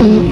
Mm-hmm.